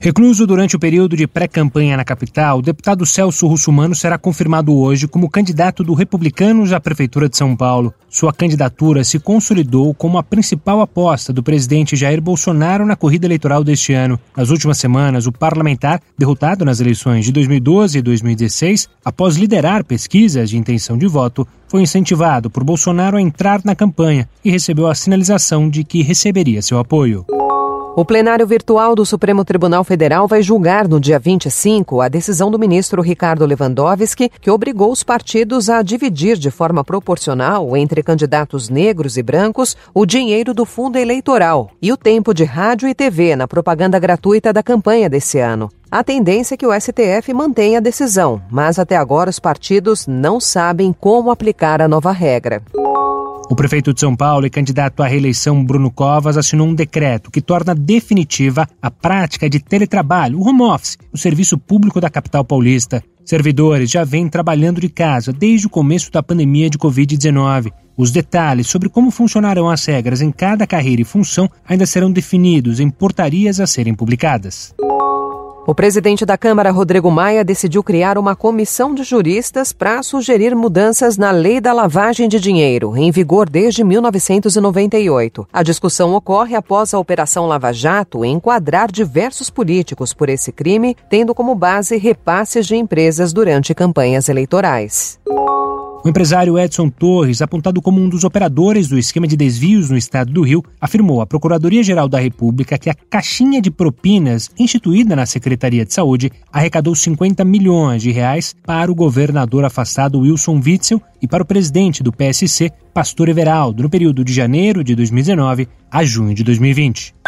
Recluso durante o período de pré-campanha na capital, o deputado Celso Russumano será confirmado hoje como candidato do Republicanos à Prefeitura de São Paulo. Sua candidatura se consolidou como a principal aposta do presidente Jair Bolsonaro na corrida eleitoral deste ano. Nas últimas semanas, o parlamentar, derrotado nas eleições de 2012 e 2016, após liderar pesquisas de intenção de voto, foi incentivado por Bolsonaro a entrar na campanha e recebeu a sinalização de que receberia seu apoio. O plenário virtual do Supremo Tribunal Federal vai julgar no dia 25 a decisão do ministro Ricardo Lewandowski, que obrigou os partidos a dividir de forma proporcional entre candidatos negros e brancos o dinheiro do fundo eleitoral e o tempo de rádio e TV na propaganda gratuita da campanha desse ano. A tendência é que o STF mantenha a decisão, mas até agora os partidos não sabem como aplicar a nova regra. O prefeito de São Paulo e candidato à reeleição Bruno Covas assinou um decreto que torna definitiva a prática de teletrabalho, o home office, no serviço público da capital paulista. Servidores já vêm trabalhando de casa desde o começo da pandemia de Covid-19. Os detalhes sobre como funcionarão as regras em cada carreira e função ainda serão definidos em portarias a serem publicadas. O presidente da Câmara, Rodrigo Maia, decidiu criar uma comissão de juristas para sugerir mudanças na lei da lavagem de dinheiro, em vigor desde 1998. A discussão ocorre após a Operação Lava Jato enquadrar diversos políticos por esse crime, tendo como base repasses de empresas durante campanhas eleitorais. O empresário Edson Torres, apontado como um dos operadores do esquema de desvios no estado do Rio, afirmou à Procuradoria-Geral da República que a caixinha de propinas instituída na Secretaria de Saúde arrecadou 50 milhões de reais para o governador afastado Wilson Witzel e para o presidente do PSC, Pastor Everaldo, no período de janeiro de 2019 a junho de 2020.